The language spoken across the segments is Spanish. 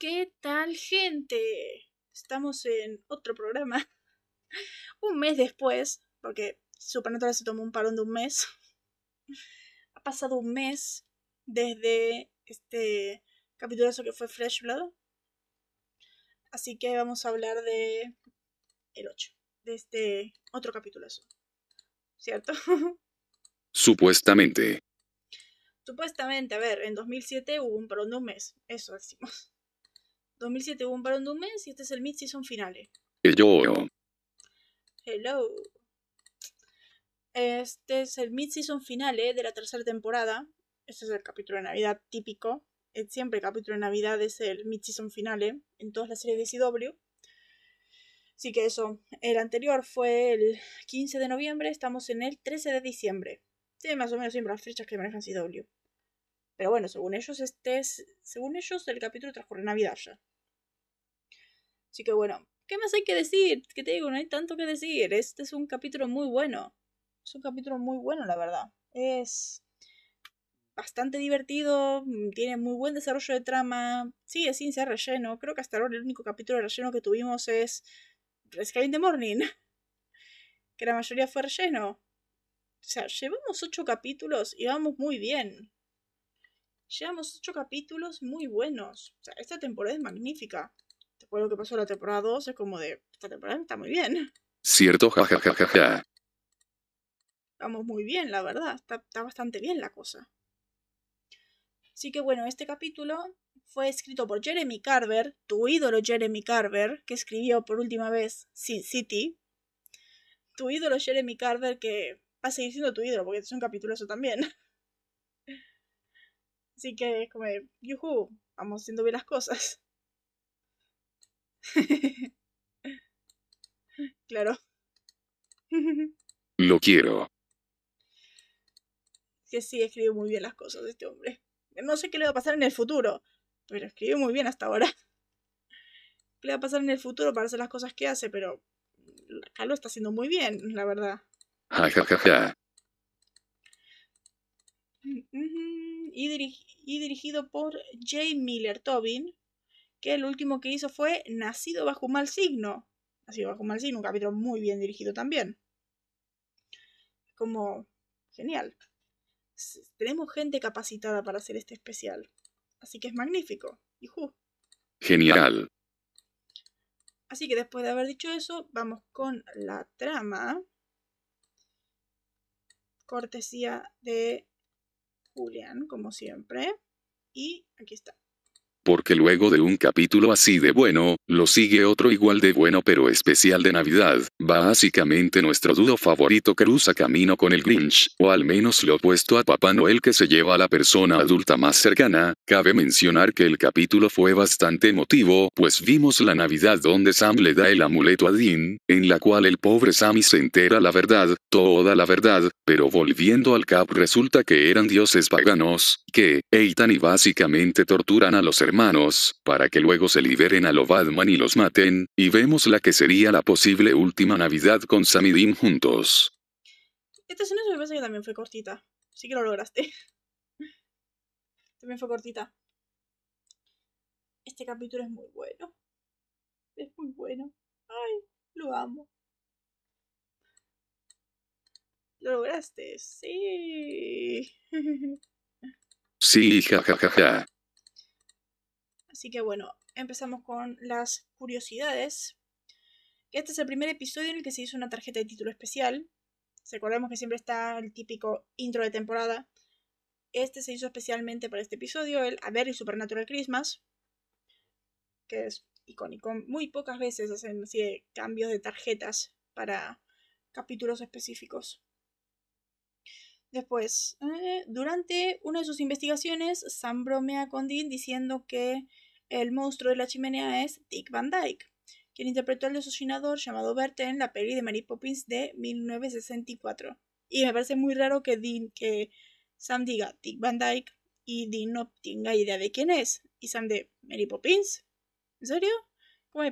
¿Qué tal, gente? Estamos en otro programa. un mes después, porque Supernatural se tomó un parón de un mes. ha pasado un mes desde este capítulo que fue Fresh Blood. Así que vamos a hablar de el 8, de este otro capítulo. ¿Cierto? Supuestamente. Supuestamente, a ver, en 2007 hubo un parón de un mes, eso decimos. 2007 hubo un parón de un mes y este es el mid-season finale. Yo. Hello. Este es el mid-season finale de la tercera temporada. Este es el capítulo de Navidad típico. Siempre el capítulo de Navidad es el mid-season finale en todas las series de CW. Así que eso, el anterior fue el 15 de noviembre, estamos en el 13 de diciembre. Sí, más o menos siempre las fechas que manejan CW. Pero bueno, según ellos, este es, según ellos, el capítulo transcurre Navidad ya. Así que bueno, ¿qué más hay que decir? Que te digo, no hay tanto que decir. Este es un capítulo muy bueno. Es un capítulo muy bueno, la verdad. Es bastante divertido, mm, tiene muy buen desarrollo de trama, sigue sin ser relleno. Creo que hasta ahora el único capítulo de relleno que tuvimos es Sky in the Morning, que la mayoría fue relleno. O sea, llevamos ocho capítulos y vamos muy bien. Llevamos ocho capítulos muy buenos. O sea, esta temporada es magnífica. Después de lo que pasó en la temporada 2, es como de, esta temporada está muy bien. Cierto, jajajaja. Vamos muy bien, la verdad. Está, está bastante bien la cosa. Así que bueno, este capítulo fue escrito por Jeremy Carver, tu ídolo Jeremy Carver, que escribió por última vez Sin City. Tu ídolo Jeremy Carver, que va a seguir siendo tu ídolo, porque es un capítulo eso también. Así que, como, yuhu, vamos haciendo bien las cosas. claro. Lo quiero. Que sí, escribe muy bien las cosas este hombre. No sé qué le va a pasar en el futuro, pero escribe muy bien hasta ahora. ¿Qué le va a pasar en el futuro para hacer las cosas que hace? Pero acá lo está haciendo muy bien, la verdad. Ja, y, y, dirigido por J. Miller Tobin, que el último que hizo fue Nacido bajo un mal signo. Nacido bajo un mal signo, un capítulo muy bien dirigido también. Como genial tenemos gente capacitada para hacer este especial. Así que es magnífico. Genial. Así que después de haber dicho eso, vamos con la trama. Cortesía de Julián, como siempre. Y aquí está porque luego de un capítulo así de bueno, lo sigue otro igual de bueno pero especial de Navidad. Básicamente nuestro dúo favorito cruza camino con el Grinch, o al menos lo opuesto a Papá Noel que se lleva a la persona adulta más cercana. Cabe mencionar que el capítulo fue bastante emotivo, pues vimos la Navidad donde Sam le da el amuleto a Dean, en la cual el pobre Sammy se entera la verdad, toda la verdad, pero volviendo al cap resulta que eran dioses paganos, que, Eitan y básicamente torturan a los hermanos, para que luego se liberen a lo Batman y los maten, y vemos la que sería la posible última Navidad con Sam y Dean juntos. Esta escena me parece que también fue cortita. Sí que lo lograste. también fue cortita. Este capítulo es muy bueno. Es muy bueno. Ay, lo amo. Lo lograste, sí. Sí, jajajaja. Así que bueno, empezamos con las curiosidades. Este es el primer episodio en el que se hizo una tarjeta de título especial. Recordemos que siempre está el típico intro de temporada. Este se hizo especialmente para este episodio, el A Very Supernatural Christmas, que es icónico. Muy pocas veces hacen así cambios de tarjetas para capítulos específicos. Después, eh, durante una de sus investigaciones, Sam bromea con Dean diciendo que el monstruo de la chimenea es Dick Van Dyke, quien interpretó al desocinador llamado Bert en la peli de Mary Poppins de 1964. Y me parece muy raro que, Dean, que Sam diga Dick Van Dyke y Dean no tenga idea de quién es. Y Sam de Mary Poppins. ¿En serio? ¿Cómo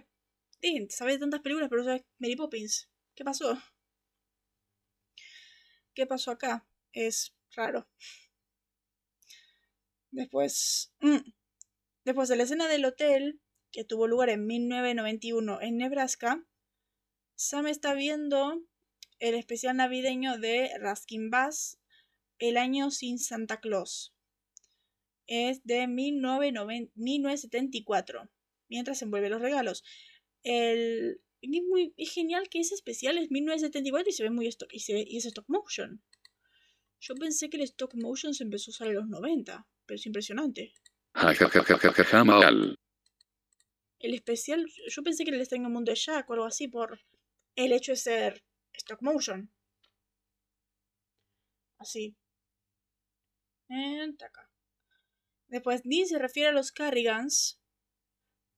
Dean, sabes tantas películas, pero sabes Mary Poppins. ¿Qué pasó? ¿Qué pasó acá? es raro. Después, mm, Después de la escena del hotel, que tuvo lugar en 1991 en Nebraska, Sam está viendo el especial navideño de Raskin Bass, El año sin Santa Claus. Es de 1974, mientras envuelve los regalos. El, es, muy, genial que ese especial es 1974 y se ve muy stock, y, y es stop motion. Yo pensé que el stop motion se empezó a usar en los 90, pero es impresionante. El especial, yo pensé que el Extraño Mundo de Jack o algo así por el hecho de ser stop motion. Así. Después Dean se refiere a los Carrigans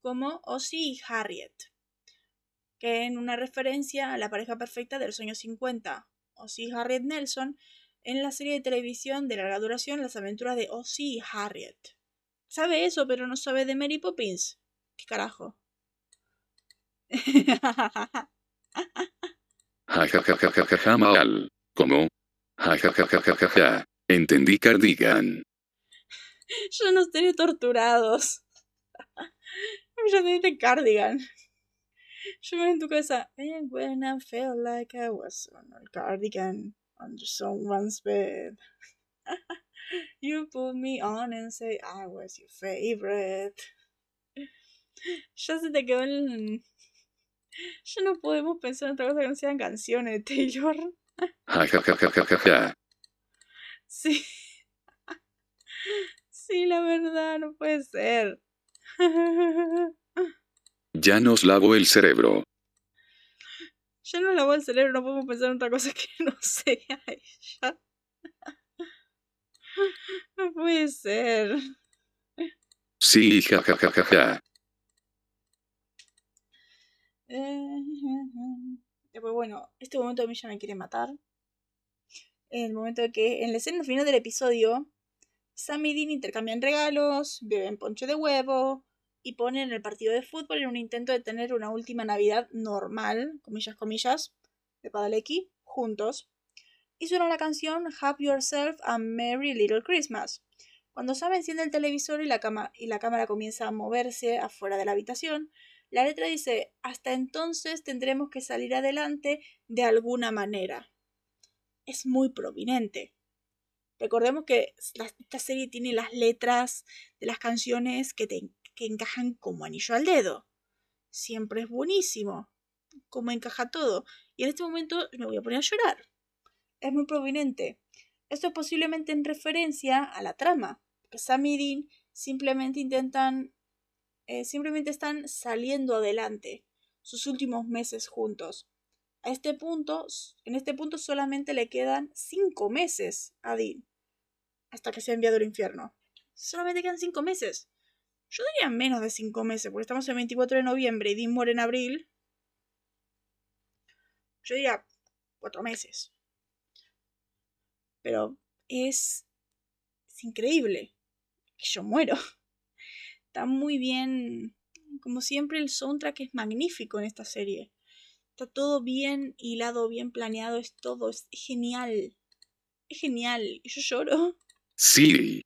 como Ozzy y Harriet, que en una referencia a la pareja perfecta de los años 50, Ozzy y Harriet Nelson, en la serie de televisión de larga duración Las aventuras de Ozzy y Harriet. Sabe eso, pero no sabe de Mary Poppins. ¿Qué carajo? ¿Cómo? Entendí cardigan. Yo no estoy torturados. Yo te cardigan. Yo me en tu casa. And when I felt like I was on a cardigan under someone's bed. You put me on and say I was your favorite. Ya se te quedó el. Ya no podemos pensar en otra cosa que no sean canciones Taylor. sí. Sí, la verdad, no puede ser. Ya nos lavo el cerebro. Ya nos lavó el cerebro, no podemos pensar en otra cosa que no sea ella. No puede ser. Sí, jajajaja. Después, bueno, este momento a mí ya me quiere matar. En el momento de que, en la escena final del episodio, Sam y Dean intercambian regalos, beben ponche de huevo y ponen el partido de fútbol en un intento de tener una última Navidad normal, comillas, comillas, de Padalecki, juntos. Y suena la canción Have Yourself a Merry Little Christmas. Cuando Sam enciende el televisor y la, y la cámara comienza a moverse afuera de la habitación, la letra dice, hasta entonces tendremos que salir adelante de alguna manera. Es muy prominente. Recordemos que esta serie tiene las letras de las canciones que, que encajan como anillo al dedo. Siempre es buenísimo. Como encaja todo. Y en este momento me voy a poner a llorar. Es muy prominente. Esto es posiblemente en referencia a la trama. Que Sam y Dean simplemente intentan eh, simplemente están saliendo adelante sus últimos meses juntos. A este punto, en este punto solamente le quedan cinco meses a Dean hasta que sea enviado al infierno. Solamente quedan cinco meses. Yo diría menos de cinco meses, porque estamos el 24 de noviembre y Dean muere en abril. Yo diría cuatro meses. Pero es, es increíble que yo muero. Está muy bien. Como siempre, el soundtrack es magnífico en esta serie. Está todo bien hilado, bien planeado, es todo, es genial. Es genial. Y yo lloro. Sí.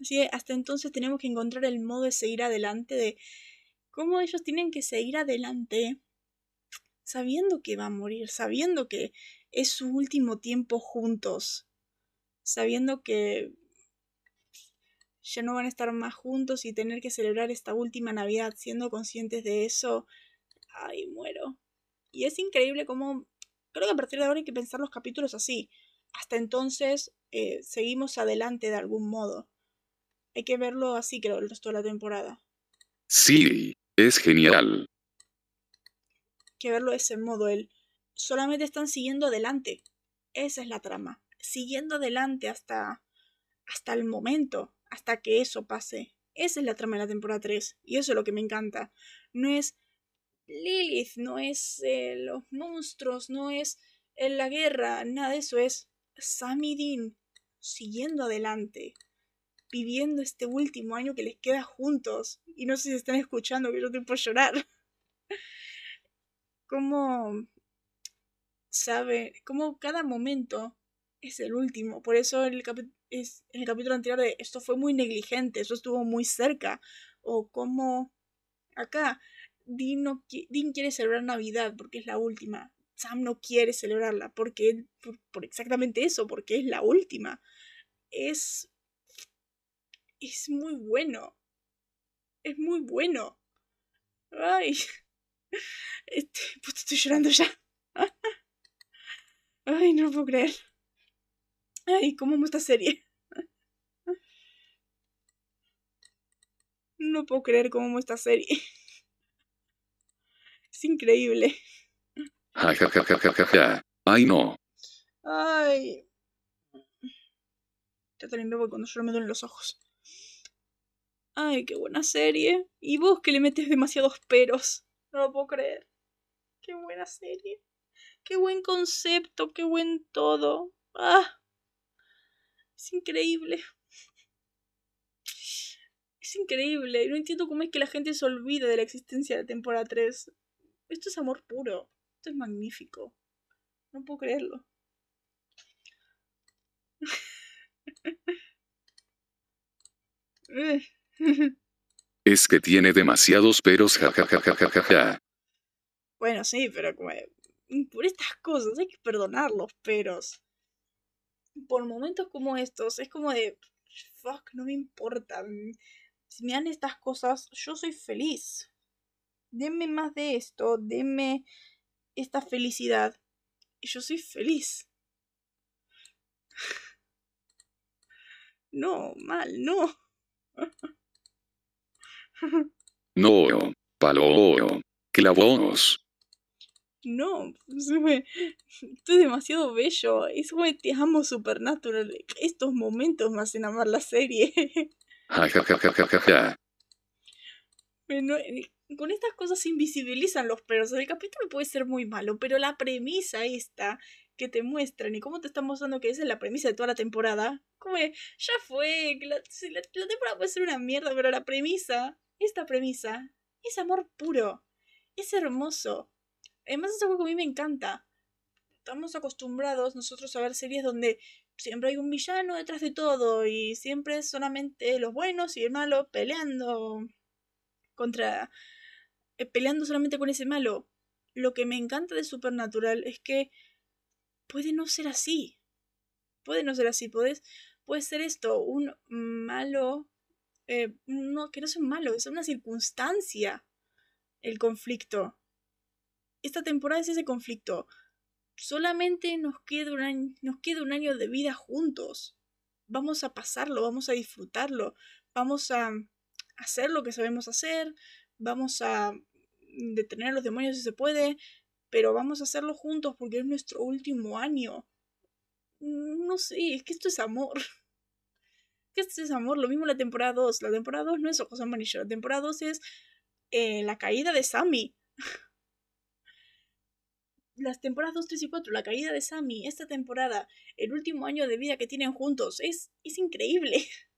Así que hasta entonces tenemos que encontrar el modo de seguir adelante, de cómo ellos tienen que seguir adelante sabiendo que va a morir, sabiendo que es su último tiempo juntos, sabiendo que ya no van a estar más juntos y tener que celebrar esta última Navidad siendo conscientes de eso, ay, muero. Y es increíble cómo, creo que a partir de ahora hay que pensar los capítulos así. Hasta entonces eh, seguimos adelante de algún modo. Hay que verlo así, creo, el resto de la temporada. Sí, es genial. Hay que verlo de ese modo, él. Solamente están siguiendo adelante. Esa es la trama. Siguiendo adelante hasta, hasta el momento hasta que eso pase. Esa es la trama de la temporada 3 y eso es lo que me encanta. No es Lilith, no es eh, los monstruos, no es eh, la guerra, nada de eso es Sam Dean siguiendo adelante, viviendo este último año que les queda juntos. Y no sé si están escuchando que yo te puedo llorar. Como sabe, como cada momento es el último. Por eso el, es en el capítulo anterior de esto fue muy negligente, eso estuvo muy cerca. O como acá, Dean, no, Dean quiere celebrar Navidad porque es la última. Sam no quiere celebrarla porque por, por exactamente eso, porque es la última. Es es muy bueno. Es muy bueno. Ay. Este, pues estoy llorando ya. Ay, no lo puedo creer. Ay, ¿cómo amo esta serie? No puedo creer cómo amo esta serie. Es increíble. Ay, no. Ay. Ya también voy cuando yo me duelen los ojos. Ay, qué buena serie. Y vos que le metes demasiados peros. No lo puedo creer. Qué buena serie. Qué buen concepto, qué buen todo. Ah. Es increíble. Es increíble. No entiendo cómo es que la gente se olvida de la existencia de temporada 3. Esto es amor puro. Esto es magnífico. No puedo creerlo. Es que tiene demasiados peros, jajajajajaja. Bueno, sí, pero como por estas cosas hay que perdonar los peros. Por momentos como estos, es como de fuck, no me importa. Si me dan estas cosas, yo soy feliz. Denme más de esto, denme esta felicidad. Y yo soy feliz. No, mal, no. No, palo, clavos. No, esto es demasiado bello. Es como te amo Supernatural. Estos momentos me hacen amar la serie. bueno, con estas cosas se invisibilizan los perros. El capítulo puede ser muy malo, pero la premisa esta que te muestran y cómo te están mostrando que esa es la premisa de toda la temporada, como ya fue, la, la, la temporada puede ser una mierda, pero la premisa esta premisa es amor puro, es hermoso. Además es algo que a mí me encanta. Estamos acostumbrados nosotros a ver series donde siempre hay un villano detrás de todo y siempre solamente los buenos y el malo peleando contra... Eh, peleando solamente con ese malo. Lo que me encanta de Supernatural es que puede no ser así. Puede no ser así. Puedes, puede ser esto, un malo eh, no, que no son malos, es una circunstancia el conflicto. Esta temporada es ese conflicto. Solamente nos queda un año, nos queda un año de vida juntos. Vamos a pasarlo, vamos a disfrutarlo, vamos a hacer lo que sabemos hacer, vamos a detener a los demonios si se puede, pero vamos a hacerlo juntos porque es nuestro último año. No sé, es que esto es amor. ¿Qué es amor? Lo mismo la temporada 2. La temporada 2 no es Ojos Amarillos. La temporada 2 es eh, la caída de Sammy. Las temporadas 2, 3 y 4, la caída de Sammy, esta temporada, el último año de vida que tienen juntos, es, es increíble.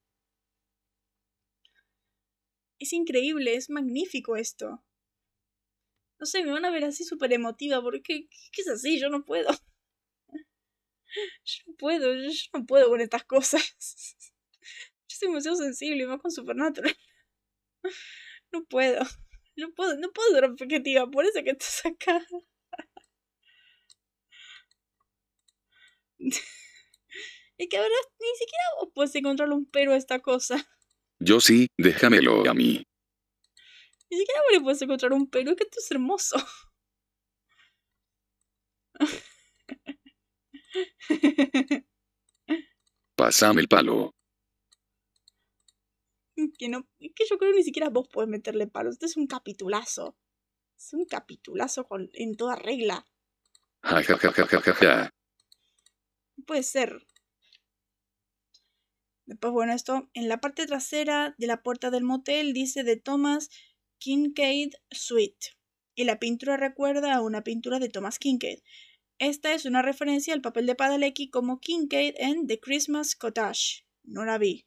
Es increíble, es magnífico esto. No sé, me van a ver así súper emotiva, porque ¿qué es así? Yo no puedo. Yo no puedo, yo no puedo con estas cosas. Yo soy demasiado sensible más con Supernatural. No puedo. No puedo, no puedo ser objetiva, por eso que estás acá. y que ahora ni siquiera vos puedes encontrarle un pero a esta cosa. Yo sí, déjamelo a mí. Ni siquiera vos le puedes encontrar un pero, es que esto es hermoso. Pásame el palo. Que no, es que yo creo que ni siquiera vos podés meterle palos. Este es un capitulazo. Es un capitulazo con, en toda regla. Ja, ja, ja, ja, ja, ja. Puede ser. Después, bueno, esto en la parte trasera de la puerta del motel dice de Thomas Kincaid Suite. Y la pintura recuerda a una pintura de Thomas Kincaid. Esta es una referencia al papel de Padalecki como Kincaid en The Christmas Cottage. No la vi.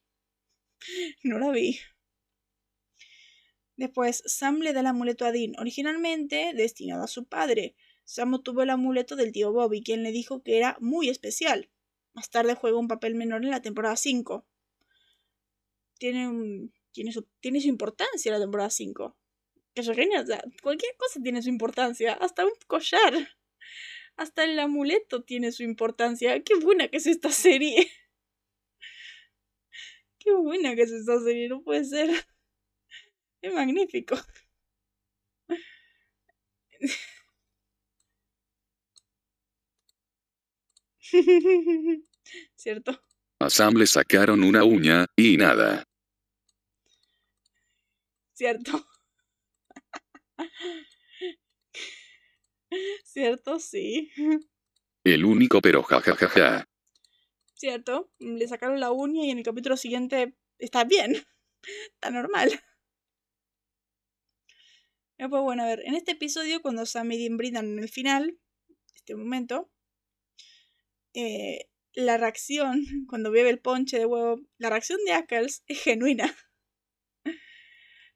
no la vi. Después, Sam le da el amuleto a Dean, originalmente destinado a su padre. Sam obtuvo el amuleto del tío Bobby, quien le dijo que era muy especial. Más tarde juega un papel menor en la temporada 5. Tiene, tiene, su, tiene su importancia la temporada 5. Que genial, o cualquier cosa tiene su importancia, hasta un collar. Hasta el amuleto tiene su importancia. Qué buena que es esta serie. Qué buena que es esta serie, no puede ser. Es magnífico. ¿Cierto? A Sam le sacaron una uña, y nada. ¿Cierto? ¿Cierto? Sí. El único pero jajajaja. ¿Cierto? Le sacaron la uña y en el capítulo siguiente está bien. Está normal. Pues bueno, a ver, en este episodio, cuando Sam y Dean brindan en el final, este momento, eh, la reacción, cuando bebe el ponche de huevo, la reacción de Ackles es genuina.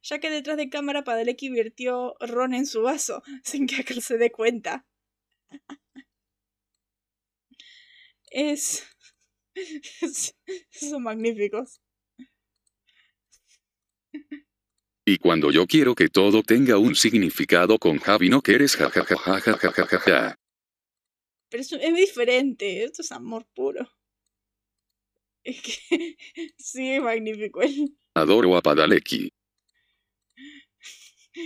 ya que detrás de cámara Padalecki virtió ron en su vaso, sin que Ackles se dé cuenta. es... Son magníficos. Y cuando yo quiero que todo tenga un significado con Javi no quieres jajajajajajaja. Pero es, es diferente, esto es amor puro. Es que sí, es magnífico. él. Adoro a Padalecki.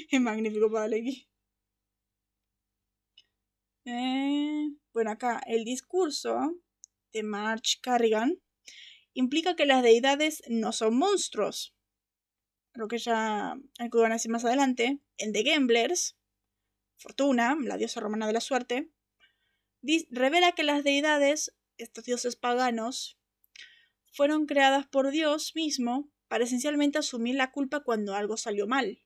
Es magnífico Padalecki. Eh, bueno, acá el discurso de March Carrigan implica que las deidades no son monstruos. Lo que ya algo van a decir más adelante. En The Gamblers, Fortuna, la diosa romana de la suerte, revela que las deidades, estos dioses paganos, fueron creadas por Dios mismo para esencialmente asumir la culpa cuando algo salió mal.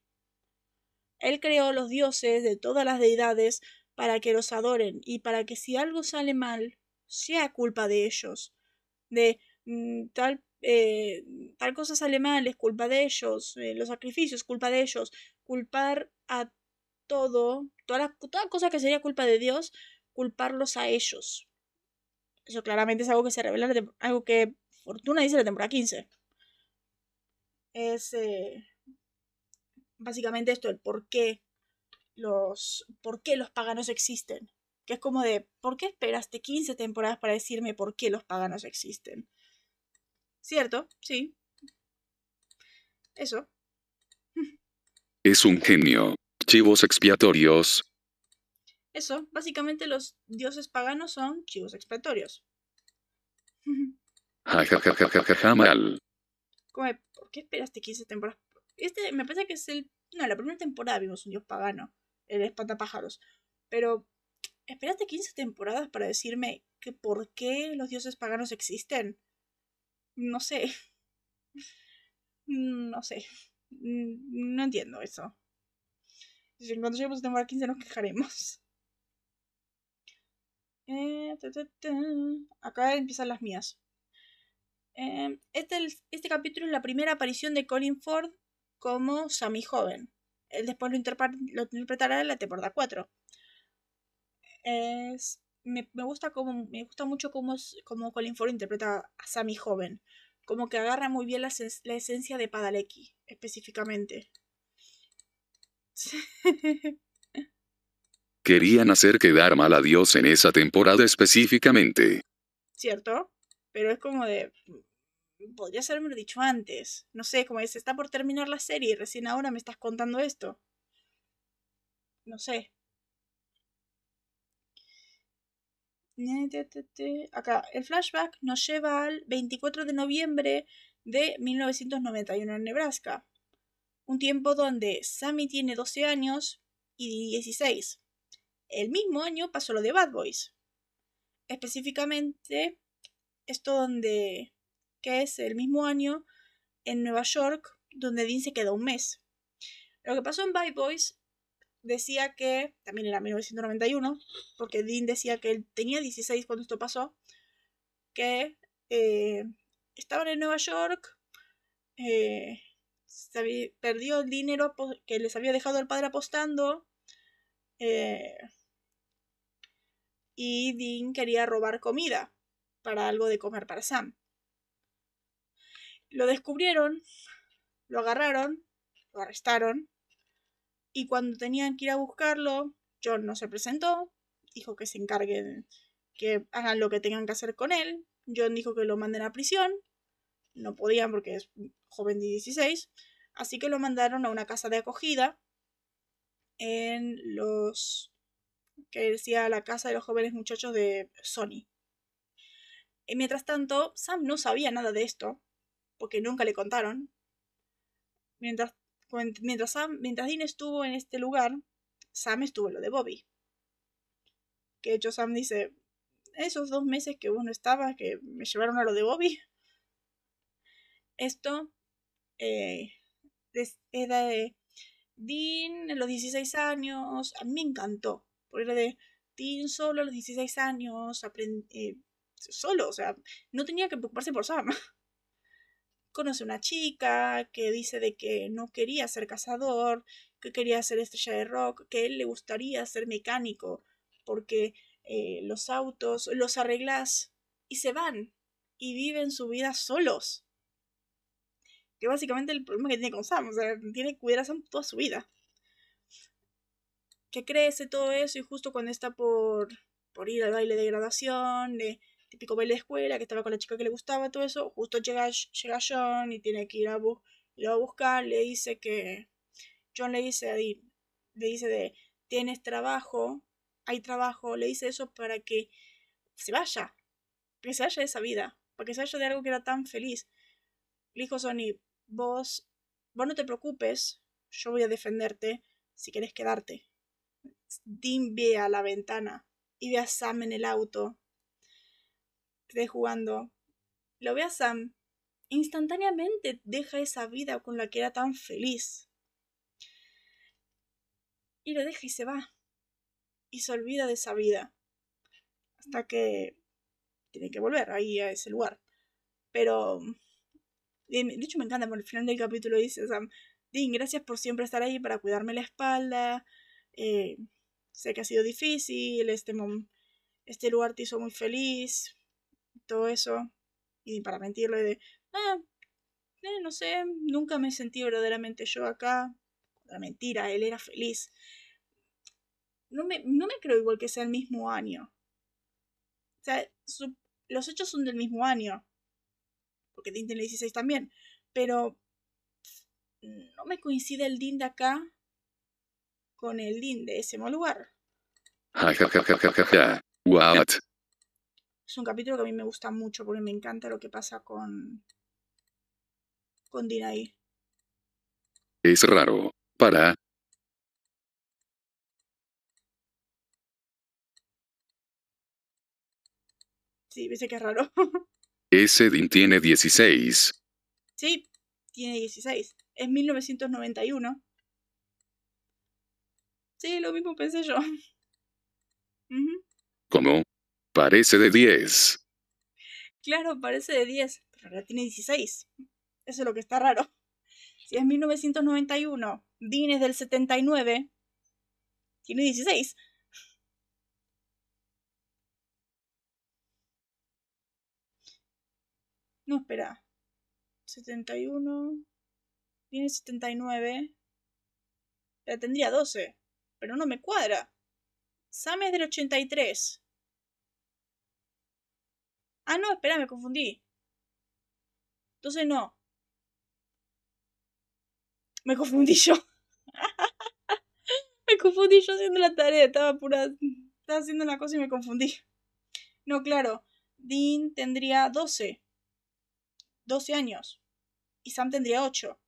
Él creó los dioses de todas las deidades para que los adoren y para que si algo sale mal, sea culpa de ellos. De mm, tal, eh, tal cosa sale mal, es culpa de ellos. eh, los sacrificios, culpa de ellos. Culpar a todo, toda, toda cosa que sería culpa de Dios, culparlos a ellos. Eso claramente es algo que se revela, algo que Fortuna dice la temporada 15. Es eh, básicamente esto, el por qué los, por qué los paganos existen. Que es como de, ¿por qué esperaste 15 temporadas para decirme por qué los paganos existen? ¿Cierto? Sí. Eso. Es un genio. Chivos expiatorios. Eso. Básicamente los dioses paganos son chivos expiatorios. Mal. Como de, ¿por qué esperaste 15 temporadas? Este me parece que es el... No, la primera temporada vimos un dios pagano. El espantapájaros. Pero, ¿esperaste 15 temporadas para decirme que por qué los dioses paganos existen? No sé. No sé. No entiendo eso. Cuando lleguemos a temporada 15 nos quejaremos. Eh. Acá empiezan las mías. Eh, este, este capítulo es la primera aparición de Colin Ford como Sammy joven. Él después lo, interpretará en la temporada 4. Es, me, me gusta como, me gusta mucho cómo, Colin Ford interpreta a Sammy joven. Como que agarra muy bien la, la esencia de Padalecki, específicamente. Querían hacer quedar mal a Dios en esa temporada específicamente. ¿Cierto? Pero es como de... Podrías haberme dicho antes. No sé, como es, está por terminar la serie y recién ahora me estás contando esto. No sé. Acá, el flashback nos lleva al 24 de noviembre de 1991 en Nebraska. Un tiempo donde Sammy tiene 12 años y 16. El mismo año pasó lo de Bad Boys. Específicamente, esto donde, que es el mismo año en Nueva York, donde Dean se quedó un mes. Lo que pasó en Bad Boys decía que, también era 1991, porque Dean decía que él tenía 16 cuando esto pasó, que eh, estaban en Nueva York, eh, perdió el dinero que les había dejado el padre apostando, eh, y Dean quería robar comida. para algo de comer para Sam. Lo descubrieron, lo agarraron, lo arrestaron y cuando tenían que ir a buscarlo, John no se presentó, dijo que se encarguen, que hagan lo que tengan que hacer con él. John dijo que lo manden a prisión, no podían porque es joven de 16, así que lo mandaron a una casa de acogida en los que decía la casa de los jóvenes muchachos de Sony. Y mientras tanto, Sam no sabía nada de esto, porque nunca le contaron. Mientras, mientras, Sam, mientras Dean estuvo en este lugar, Sam estuvo en lo de Bobby. Que de hecho Sam dice, esos dos meses que uno estaba, que me llevaron a lo de Bobby. Esto eh, era de Dean en los 16 años, a mí me encantó, porque era de Dean solo a los 16 años, eh, solo, o sea, no tenía que preocuparse por Sam. Conoce una chica que dice de que no quería ser cazador, que quería ser estrella de rock, que él le gustaría ser mecánico, porque eh, los autos los arreglas y se van y viven su vida solos. Que básicamente el problema que tiene con Sam, o sea, tiene que cuidar a Sam toda su vida. Que crece todo eso y justo cuando está por, por ir al baile de graduación, de típico baile de escuela, que estaba con la chica que le gustaba, todo eso, justo llega, llega John y tiene que ir a, a buscar, le dice que, John le dice le dice de, tienes trabajo, hay trabajo, le dice eso para que se vaya, que se vaya de esa vida, para que se vaya de algo que era tan feliz. Le dijo Sony, vos, vos no te preocupes, yo voy a defenderte si quieres quedarte. Dean ve a la ventana y ve a Sam en el auto jugando, lo ve a Sam, instantáneamente deja esa vida con la que era tan feliz. Y lo deja y se va. Y se olvida de esa vida. Hasta que tiene que volver ahí a ese lugar. Pero, de hecho me encanta, por el final del capítulo dice Sam, Dean, gracias por siempre estar ahí para cuidarme la espalda. Eh, sé que ha sido difícil, este, este lugar te hizo muy feliz, todo eso. Y para mentirle de, ah, eh, no sé, nunca me sentí verdaderamente yo acá. La mentira, él era feliz. No me, no me creo igual que sea el mismo año. O sea, los hechos son del mismo año. Porque Dean tiene 16 también. Pero no me coincide el Dean de acá con el Dean de ese mismo lugar. What? Es un capítulo que a mí me gusta mucho porque me encanta lo que pasa con. con ahí. Es raro. Para. Sí, dice que es raro. Ese Din tiene 16. Sí, tiene 16. Es 1991. Sí, lo mismo pensé yo. ¿Cómo? Parece de 10. Claro, parece de 10, pero ahora tiene 16. Eso es lo que está raro. Si es 1991, Dean es del 79, tiene 16. No, espera. 71. Tiene 79. Pero tendría 12. Pero no me cuadra. Sam es del 83. Ah, no, espera, me confundí. Entonces no. Me confundí yo. me confundí yo haciendo la tarea. Estaba pura. Estaba haciendo la cosa y me confundí. No, claro. Dean tendría 12. 12 años. Y Sam tendría 8.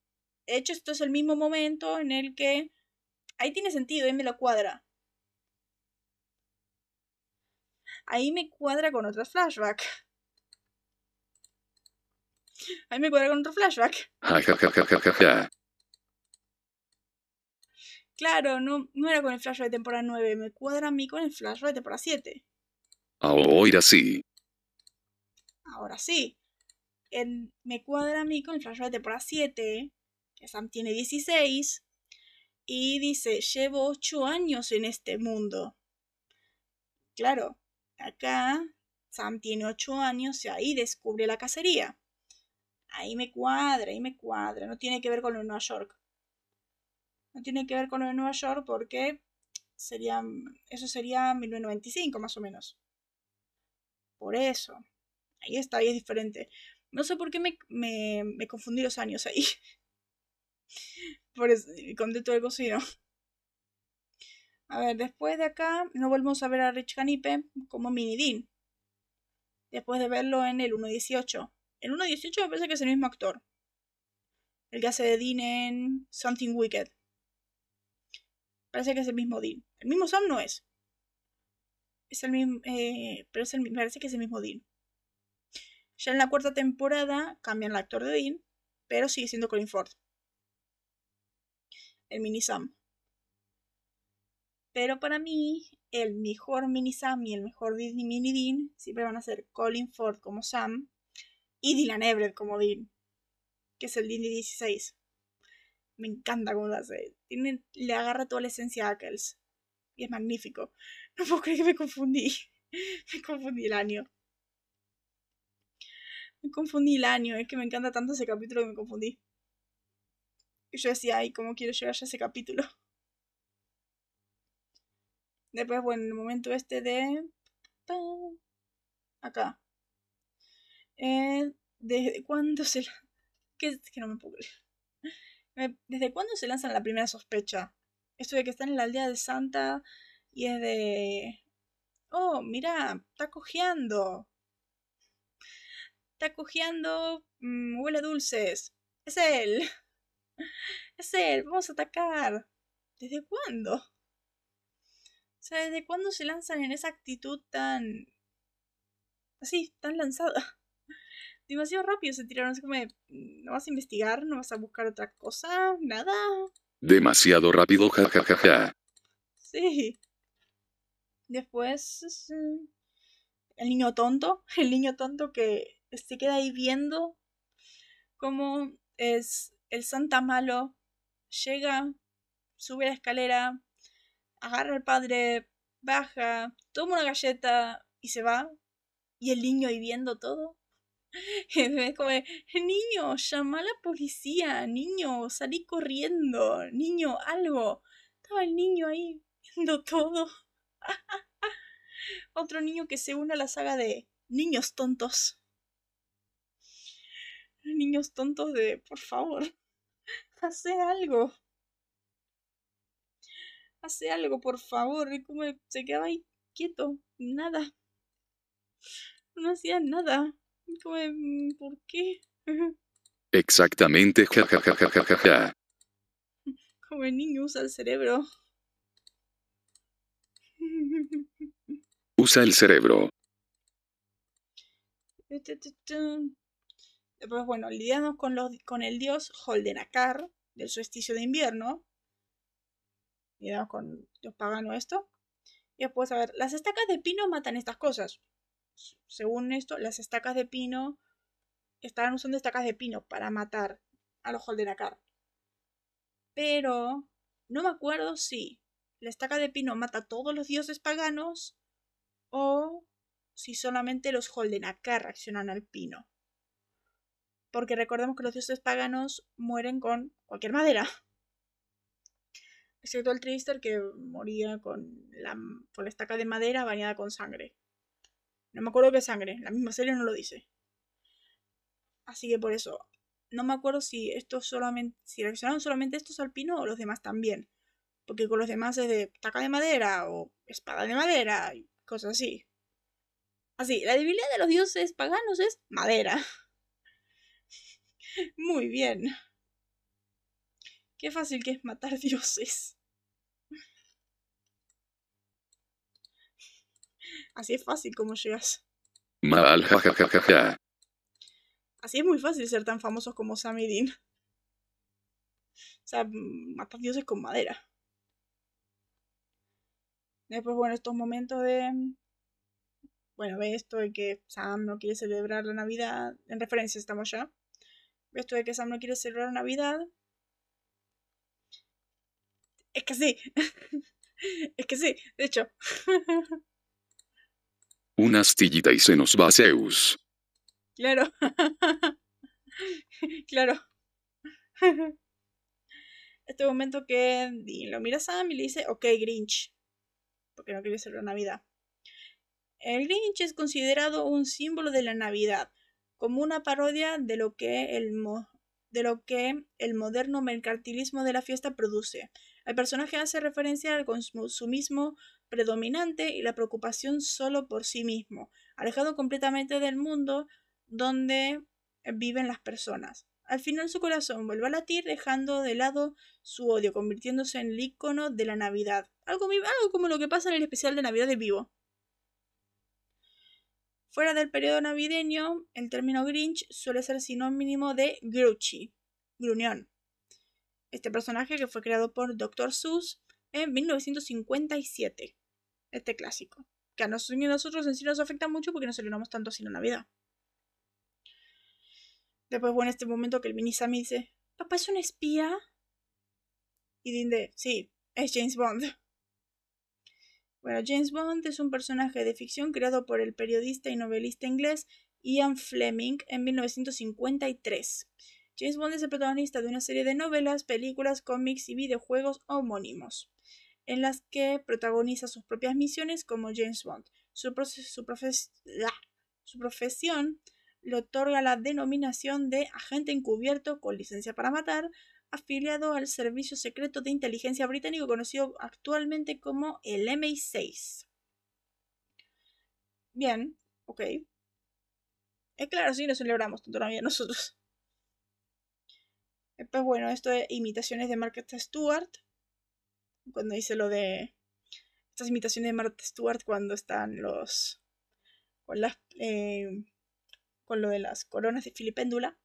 De hecho, esto es el mismo momento en el que. Ahí tiene sentido, ahí me lo cuadra. Ahí me cuadra con otros flashbacks. Ahí me cuadra con otro flashback. claro, no, no era con el flashback de temporada 9, me cuadra a mí con el flashback de temporada 7. Ahora sí. Ahora sí. me cuadra a mí con el flashback de temporada 7, que Sam tiene 16, y dice, llevo 8 años en este mundo. Claro, acá Sam tiene 8 años y ahí descubre la cacería. Ahí me cuadra, ahí me cuadra. No tiene que ver con lo de Nueva York. No tiene que ver con lo de Nueva York porque sería, eso sería 1995 más o menos. Por eso. Ahí está, ahí es diferente. No sé por qué me, me, me confundí los años ahí. Por eso, conté todo el cocino. A ver, después de acá no volvemos a ver a Rich Canipe como Mini Dean. Después de verlo en el 1.18. El 1.18 me parece que es el mismo actor. El que hace de Dean en Something Wicked. Parece que es el mismo Dean. El mismo Sam no es. Es el mismo. Eh, pero es el, parece que es el mismo Dean. Ya en la cuarta temporada cambian el actor de Dean, pero sigue siendo Colin Ford. El mini Sam. Pero para mí, el mejor mini Sam y el mejor mini Dean siempre van a ser Colin Ford como Sam y Dylan Everett como Dean, que es el Dean de 16. Me encanta cómo lo hace. Tiene, le agarra toda la esencia a Ackles. Y es magnífico. No puedo creer que me confundí. Me confundí el año. Me confundí el año. Es que me encanta tanto ese capítulo que me confundí. Y yo decía, ay, ¿cómo quiero llegar a ese capítulo? Después, bueno, en el momento este de... Acá. Eh, ¿Desde cuándo se... ¿Qué? Que no me puedo creer. ¿Desde cuándo se lanza la primera sospecha? Esto de que están en la aldea de Santa y es de... Oh, mira, está cojeando. Está cojeando, mm, huele dulces. Es él. Es él, vamos a atacar. ¿Desde cuándo? O sea, ¿desde cuándo se lanzan en esa actitud tan... así, tan lanzada? Demasiado rápido se tiraron, así como ¿no vas a investigar? ¿No vas a buscar otra cosa? ¿Nada? Demasiado rápido, jajajaja. Ja, ja, ja. Sí. Después... El niño tonto, el niño tonto que se queda ahí viendo cómo es el Santa Malo llega, sube la escalera, agarra al padre, baja, toma una galleta y se va. Y el niño ahí viendo todo. Es niño, llama a la policía, niño, salí corriendo, niño, algo. Estaba el niño ahí viendo todo. Otro niño que se une a la saga de niños tontos. Niños tontos de, por favor, hace algo hace algo, por favor. Y como se quedaba ahí quieto, nada. No hacía nada. Como, mm, ¿por qué? Exactamente, ja, Como el niño usa el cerebro. Usa el cerebro. Después, bueno, lidiamos con, los, con el dios Holdenakar del solsticio de invierno, y con los paganos esto. Y después, a ver, las estacas de pino matan estas cosas. Según esto, las estacas de pino estaban usando estacas de pino para matar a los Holdenakar. Pero no me acuerdo si la estaca de pino mata a todos los dioses paganos o si solamente los Holdenakar reaccionan al pino. Porque recordemos que los dioses paganos mueren con cualquier madera excepto el Trister que moría con la, con estaca de madera bañada con sangre. No me acuerdo qué sangre, la misma serie no lo dice. Así que por eso, no me acuerdo si estos solamente, si reaccionaron solamente estos al pino o los demás también. Porque con los demás es de estaca de madera o espada de madera y cosas así. Así, la debilidad de los dioses paganos es madera. Muy bien. Qué fácil que es matar dioses. Así es fácil como llegas. Mal. Así es muy fácil ser tan famosos como Sam y Dean. O sea, matar dioses con madera. Después, bueno, estos momentos de. Bueno, ve esto de que Sam no quiere celebrar la Navidad. En referencia estamos ya. Esto de que Sam no quiere celebrar Navidad. Es que sí. es que sí, de hecho. Una astillita y se nos va Zeus. Claro. claro. este momento que lo mira Sam y le dice, ok, Grinch. Porque no quiere la Navidad. El Grinch es considerado un símbolo de la Navidad, como una parodia de lo que el, de lo que el moderno mercantilismo de la fiesta produce. El personaje hace referencia al consumismo predominante y la preocupación solo por sí mismo, alejado completamente del mundo donde viven las personas. Al final su corazón vuelve a latir, dejando de lado su odio, convirtiéndose en el icono de la Navidad. Algo, algo como lo que pasa en el especial de Navidad de Vivo. Fuera del periodo navideño, el término Grinch suele ser sinónimo de Grouchy, gruñón. Este personaje que fue creado por Dr. Seuss en 1957 este clásico. Que a nosotros en sí nos afecta mucho porque nos celebramos tanto la Navidad. Después, bueno, este momento que el mini Sammy dice, ¿papá es un espía? Y Dinde, sí, es James Bond. Bueno, James Bond es un personaje de ficción creado por el periodista y novelista inglés Ian Fleming en 1953. James Bond es el protagonista de una serie de novelas, películas, cómics y videojuegos homónimos en las que protagoniza sus propias misiones como James Bond. Su, su profesión le otorga la denominación de agente encubierto con licencia para matar, afiliado al Servicio Secreto de Inteligencia Británico conocido actualmente como el MI6. Bien, ok. Es claro, sí, nos celebramos tanto la vida nosotros. Pues bueno, esto de imitaciones de Margaret Stewart cuando hice lo de estas imitaciones de Martha Stewart cuando están los con las eh, con lo de las coronas de filipéndula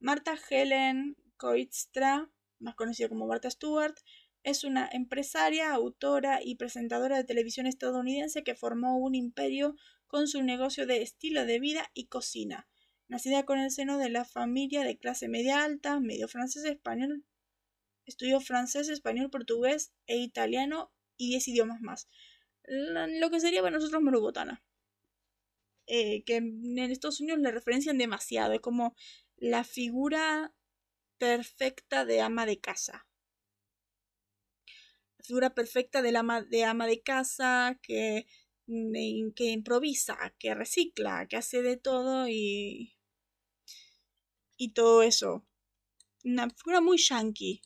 Marta Helen Koitstra más conocida como Martha Stewart es una empresaria, autora y presentadora de televisión estadounidense que formó un imperio con su negocio de estilo de vida y cocina. Nacida con el seno de la familia de clase media alta, medio francés, español, Estudió francés, español, portugués e italiano y 10 idiomas más. Lo que sería para nosotros Marubotana. Eh, que en Estados Unidos le referencian demasiado. Es como la figura perfecta de ama de casa. La figura perfecta de, ama, de ama de casa que, mm, que improvisa, que recicla, que hace de todo y. y todo eso. Una figura muy yankee.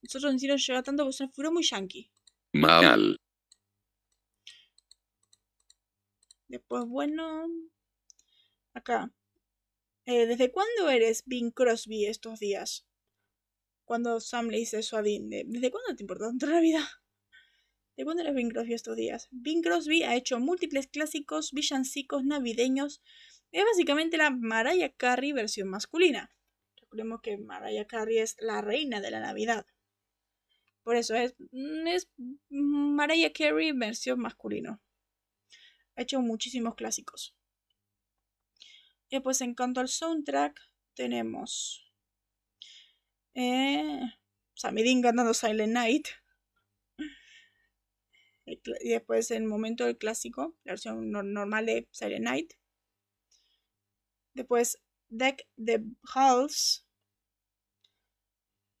Nosotros sí nos llega tanto porque es una figura muy yankee. Mal. Después, bueno. Acá. Eh, ¿Desde cuándo eres Bing Crosby estos días? Cuando Sam le dice eso a Dean. ¿Desde cuándo te importa tanto la vida? ¿De cuándo eres Bing Crosby estos días? Bing Crosby ha hecho múltiples clásicos villancicos navideños. Es básicamente la Mariah Carey versión masculina. Recordemos que Mariah Carey es la reina de la Navidad. Por eso es, mm, es Mariah Carey versión masculino. Ha hecho muchísimos clásicos. Y después en cuanto al soundtrack, tenemos eh, Sammy Dean cantando Silent Night. Y después el momento del clásico, la versión normal de Silent Night. Después Deck the Halls,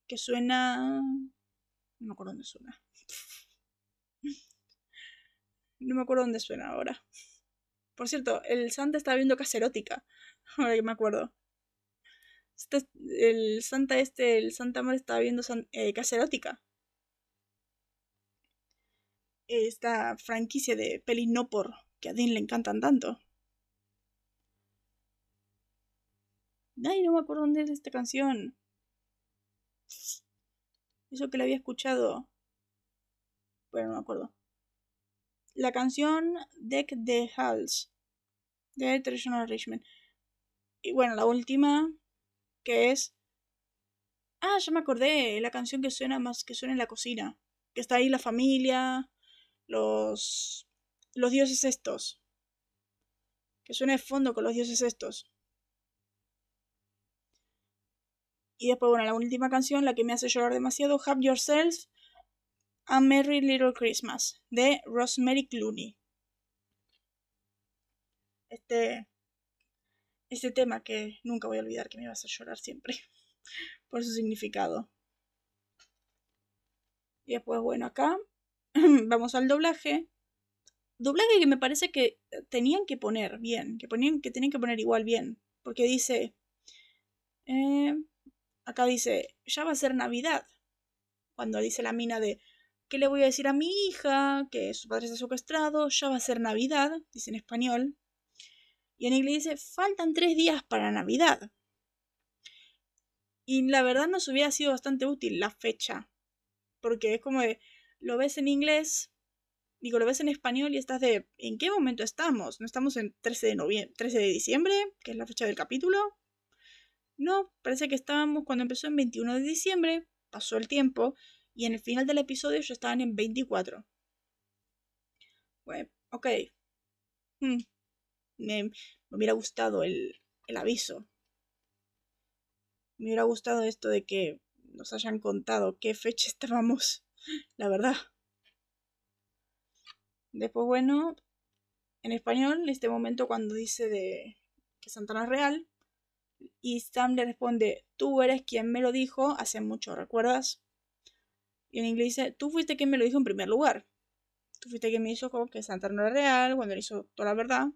que suena no me acuerdo dónde suena. No me acuerdo dónde suena ahora. Por cierto, el Santa estaba viendo Caserótica. Ahora que me acuerdo. Este, el Santa este, el Santa Mar estaba viendo eh, Caserótica. Esta franquicia de pelis no por que a Dean le encantan tanto. Ay, no me acuerdo dónde es esta canción. Eso que le había escuchado. Bueno, no me acuerdo. La canción Deck the Halls de Traditional Richmond. Y bueno, la última que es. Ah, ya me acordé. La canción que suena más que suena en la cocina. Que está ahí la familia. Los. Los dioses estos. Que suena de fondo con los dioses estos. Y después, bueno, la última canción, la que me hace llorar demasiado, Have Yourself a Merry Little Christmas, de Rosemary Clooney. este, este tema que nunca voy a olvidar, que me va a llorar siempre por su significado. Y después, bueno, acá vamos al doblaje. Doblaje que me parece que tenían que poner bien, que, ponían, que tenían que poner igual bien, porque dice, eh, acá dice, ya va a ser Navidad, cuando dice la mina de, ¿qué le voy a decir a mi hija? Que su padre está secuestrado, ya va a ser Navidad, dice en español. Y en inglés dice, faltan tres días para Navidad. Y la verdad nos hubiera sido bastante útil la fecha. Porque es como de, lo ves en inglés, digo, lo ves en español y estás de, ¿en qué momento estamos? ¿No estamos en 13 de, noviembre, 13 de diciembre, que es la fecha del capítulo? No, parece que estábamos cuando empezó en 21 de diciembre, pasó el tiempo, y en el final del episodio ya estaban en 24. Bueno, ok. Hmm. Me, hubiera gustado el, el aviso. Me hubiera gustado esto de que nos hayan contado qué fecha estábamos, la verdad. Después, bueno, en español, este momento cuando dice de que Santana es real, y Sam le responde, tú eres quien me lo dijo hace mucho, ¿recuerdas? Y en inglés dice, tú fuiste quien me lo dijo en primer lugar. Tú fuiste quien me hizo como que Santana era real, cuando le hizo toda la verdad.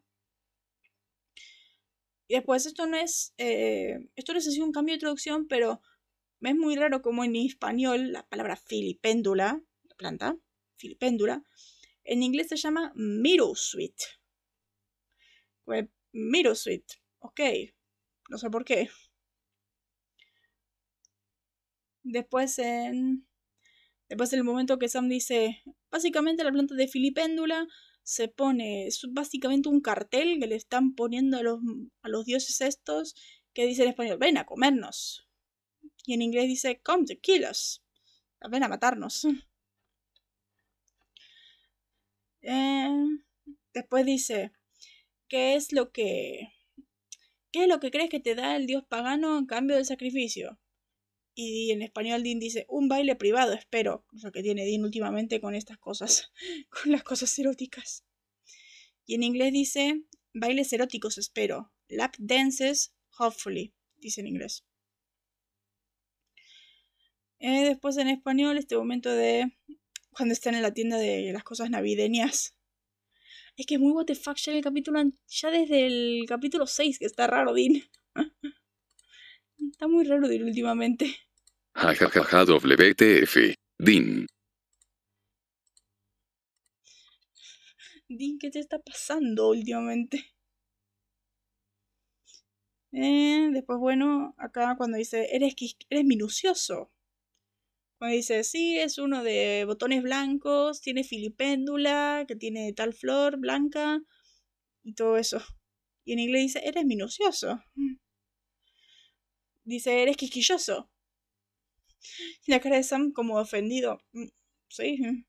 Y después esto no es, eh, esto no es así un cambio de traducción, pero es muy raro como en español la palabra filipéndula, la planta, filipéndula, en inglés se llama middle sweet. Pues middle sweet, ok, no sé por qué. Después en... Después en el momento que Sam dice, básicamente la planta de filipéndula se pone, es básicamente un cartel que le están poniendo a los, a los dioses estos que dice en español, ven a comernos. Y en inglés dice, come to kill us. Ven a matarnos. Eh, después dice, ¿qué es lo que... ¿Qué es lo que crees que te da el dios pagano en cambio del sacrificio? Y en español Dean dice, un baile privado, espero. Lo que tiene Dean últimamente con estas cosas, con las cosas eróticas. Y en inglés dice, bailes eróticos, espero. Lap dances, hopefully, dice en inglés. Eh, después en español, este momento de cuando están en la tienda de las cosas navideñas. Es que es muy what the fuck el capítulo, ya desde el capítulo 6 que está raro, Dean. Muy raro Dean últimamente. Jajajaja WTF. Dean. Dean, ¿qué te está pasando últimamente? Eh, después, bueno, acá cuando dice, eres, eres minucioso dice, sí, es uno de botones blancos, tiene filipéndula, que tiene tal flor blanca y todo eso. Y en inglés dice, eres minucioso. Dice, eres quisquilloso. Y la cara de Sam como ofendido. Mm, sí.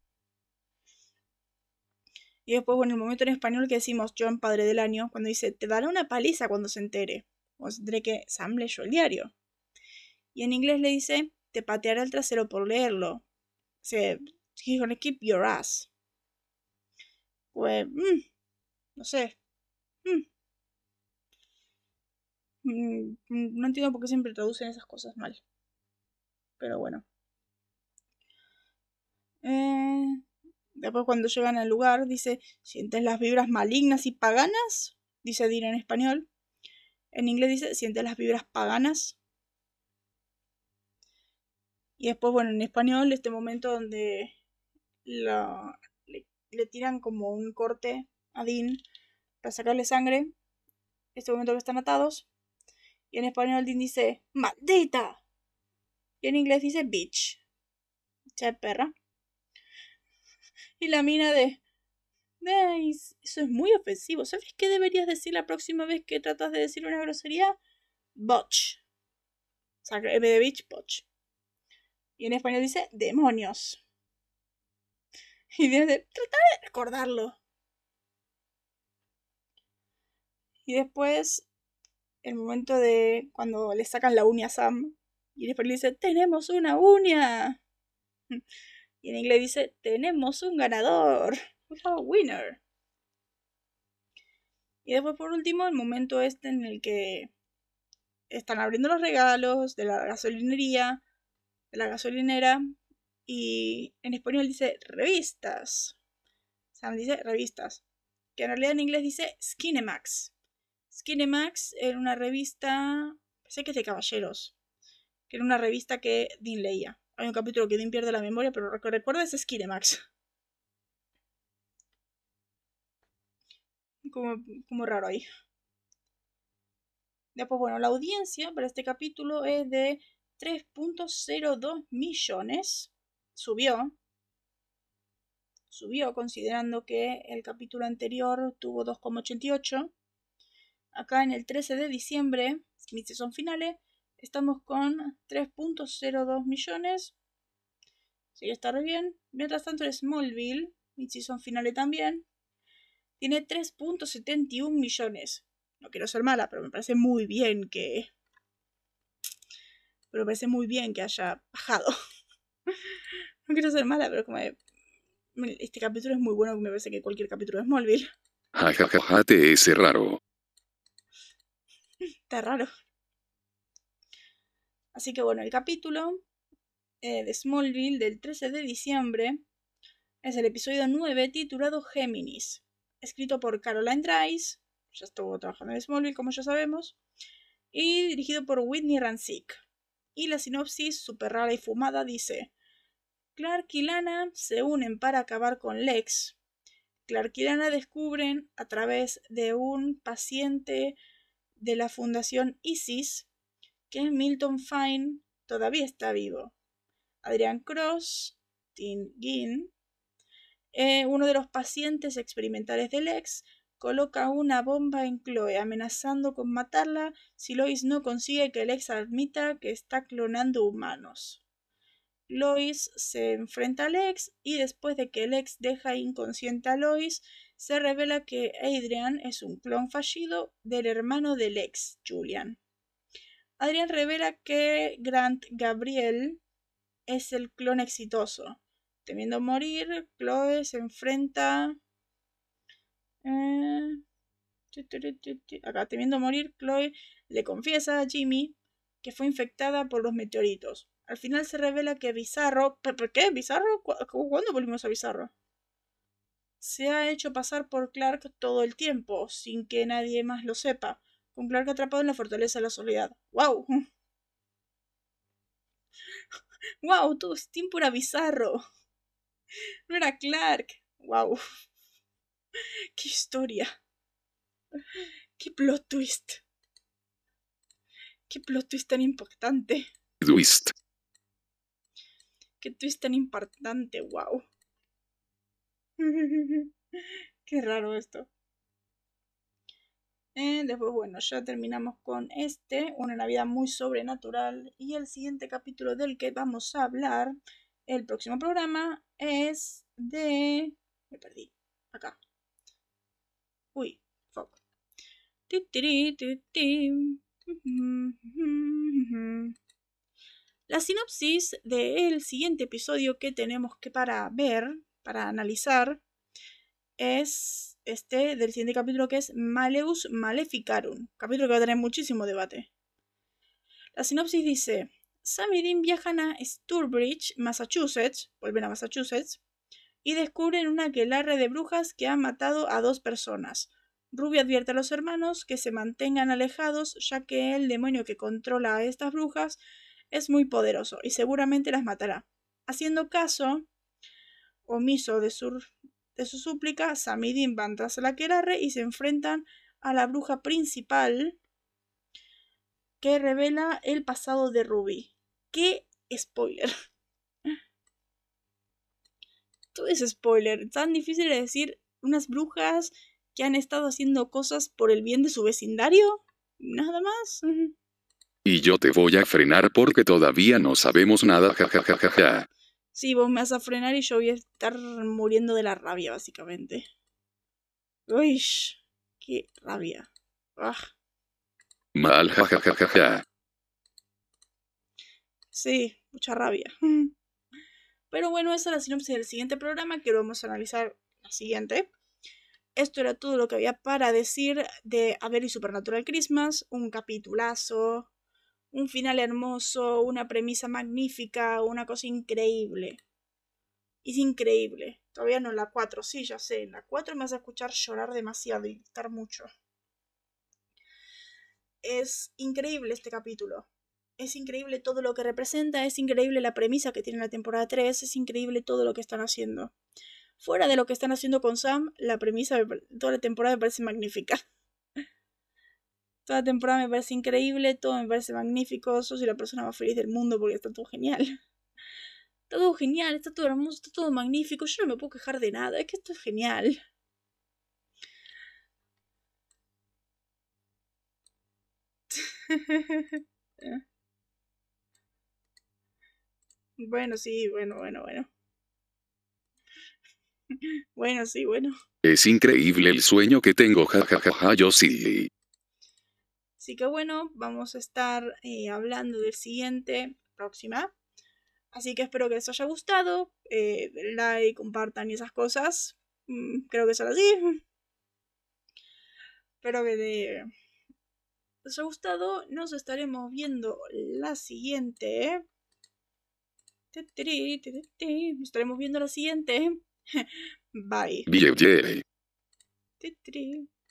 Y después, bueno, el momento en español que decimos John, padre del año, cuando dice, te dará una paliza cuando se entere. O se entere que Sam leyó el diario. Y en inglés le dice, te pateará el trasero por leerlo. O sea, he's gonna keep your ass. Pues, mm, no sé. Mm. Mm, no entiendo por qué siempre traducen esas cosas mal. Pero bueno. Eh, después cuando llegan al lugar dice, ¿sientes las vibras malignas y paganas? Dice Dina en español. En inglés dice, ¿sientes las vibras paganas? Y después, bueno, en español, este momento donde la, le, tiran como un corte a Dean para sacarle sangre. Este momento que están atados. Y en español dice, ¡Maldita! Y en inglés dice, bitch. Che perra. Y la mina de... Eso es muy ofensivo. ¿Sabes qué deberías decir la próxima vez que tratas de decir una grosería? Botch. O sea, de bitch, botch. Y en español dice demonios. Y dice, tratar de recordarlo. Y después, el momento de cuando le sacan la uña a Sam. Y en español dice, tenemos una uña. Y en inglés dice, tenemos un ganador. Winner. Y después, por último, el momento este en el que están abriendo los regalos de la gasolinería, de la gasolinera, y en español dice revistas. Sea, dice revistas. Que en realidad en inglés dice Skinemax. Skinemax era una revista, sé que es de caballeros, que era una revista que Dean leía. Hay un capítulo que Dean pierde la memoria, pero lo que recuerda es Skinemax. Como, como raro ahí. Después, bueno, la audiencia para este capítulo es de 3.02 millones. Subió. Subió considerando que el capítulo anterior tuvo 2,88. Acá en el 13 de diciembre, mi son finales, estamos con 3.02 millones. Sigue está re bien. Mientras tanto, el Smallville, mi season finales también, tiene 3.71 millones. No quiero ser mala, pero me parece muy bien que. Pero me parece muy bien que haya bajado. no quiero ser mala, pero como. Este capítulo es muy bueno, me parece que cualquier capítulo de Smallville. Jajaja, te ese raro. Está raro. Así que bueno, el capítulo eh, de Smallville del 13 de diciembre es el episodio 9 titulado Géminis, escrito por Caroline Dries, ya estuvo trabajando en Smallville como ya sabemos, y dirigido por Whitney Rancic. Y la sinopsis, súper rara y fumada, dice, Clark y Lana se unen para acabar con Lex. Clark y Lana descubren a través de un paciente de la Fundación ISIS que Milton Fine todavía está vivo. Adrian Cross, Tim Ginn, eh, uno de los pacientes experimentales de Lex, coloca una bomba en Chloe, amenazando con matarla si Lois no consigue que Lex admita que está clonando humanos. Lois se enfrenta a Lex y después de que Lex deja inconsciente a Lois, se revela que Adrian es un clon fallido del hermano de Lex, Julian. Adrian revela que Grant Gabriel es el clon exitoso. Temiendo morir, Chloe se enfrenta eh, acá, temiendo morir, Chloe le confiesa a Jimmy que fue infectada por los meteoritos. Al final se revela que Bizarro. ¿Por qué? ¿Bizarro? ¿Cuándo volvimos a Bizarro? Se ha hecho pasar por Clark todo el tiempo, sin que nadie más lo sepa, con Clark atrapado en la fortaleza de la soledad. ¡Wow! ¡Wow! Todo este tiempo era Bizarro. No era Clark. ¡Wow! ¡Qué historia! ¡Qué plot twist! ¡Qué plot twist tan importante! Twist. ¡Qué twist tan importante! ¡Wow! Qué raro esto. Eh, después, bueno, ya terminamos con este, una Navidad muy sobrenatural. Y el siguiente capítulo del que vamos a hablar, el próximo programa, es de... Me perdí. Acá. Uy, fuck. La sinopsis del siguiente episodio que tenemos que para ver, para analizar, es este del siguiente capítulo que es Maleus Maleficarum, capítulo que va a tener muchísimo debate. La sinopsis dice, Sam y Dean viajan a Sturbridge, Massachusetts, vuelven a Massachusetts, y descubren una aquelarre de brujas que han matado a dos personas. Ruby advierte a los hermanos que se mantengan alejados, ya que el demonio que controla a estas brujas es muy poderoso y seguramente las matará. Haciendo caso omiso de su, de su súplica, Sam y Dean van tras la aquelarre y se enfrentan a la bruja principal que revela el pasado de Ruby. ¡Qué spoiler! todo es spoiler. Tan difícil de decir unas brujas que han estado haciendo cosas por el bien de su vecindario. Nada más. Y yo te voy a frenar porque todavía no sabemos nada, jajajaja. Sí, vos me vas a frenar y yo voy a estar muriendo de la rabia, básicamente. Uy, qué rabia. Ah. Mal, jajajaja. Sí, mucha rabia. Pero bueno, esa es la sinopsis del siguiente programa que lo vamos a analizar la siguiente. esto era todo lo que había para decir de A Very Supernatural Christmas, un capitulazo, un final hermoso, una premisa magnífica, una cosa increíble. Es increíble. Todavía no en la 4, sí, ya sé. En la 4 me vas a escuchar llorar demasiado y gritar mucho. Es increíble este capítulo. Es increíble todo lo que representa, es increíble la premisa que tiene la temporada 3, es increíble todo lo que están haciendo. Fuera de lo que están haciendo con Sam, la premisa toda la temporada me parece magnífica. Toda temporada me parece increíble, todo me parece magnífico, soy la persona más feliz del mundo porque está todo genial. Está todo genial, está todo hermoso, está todo magnífico, yo no me puedo quejar de nada, es que esto es genial. bueno, sí, bueno, bueno, bueno. Bueno, sí, bueno. Es increíble el sueño que tengo, jajajaja, yo sí. Así que bueno, vamos a estar eh, hablando del siguiente, próxima. Así que espero que les haya gustado. Eh, like, compartan y esas cosas. Mm, creo que son así. Espero que les haya gustado. Nos estaremos viendo la siguiente. Nos estaremos viendo la siguiente. Bye. Bien, bien.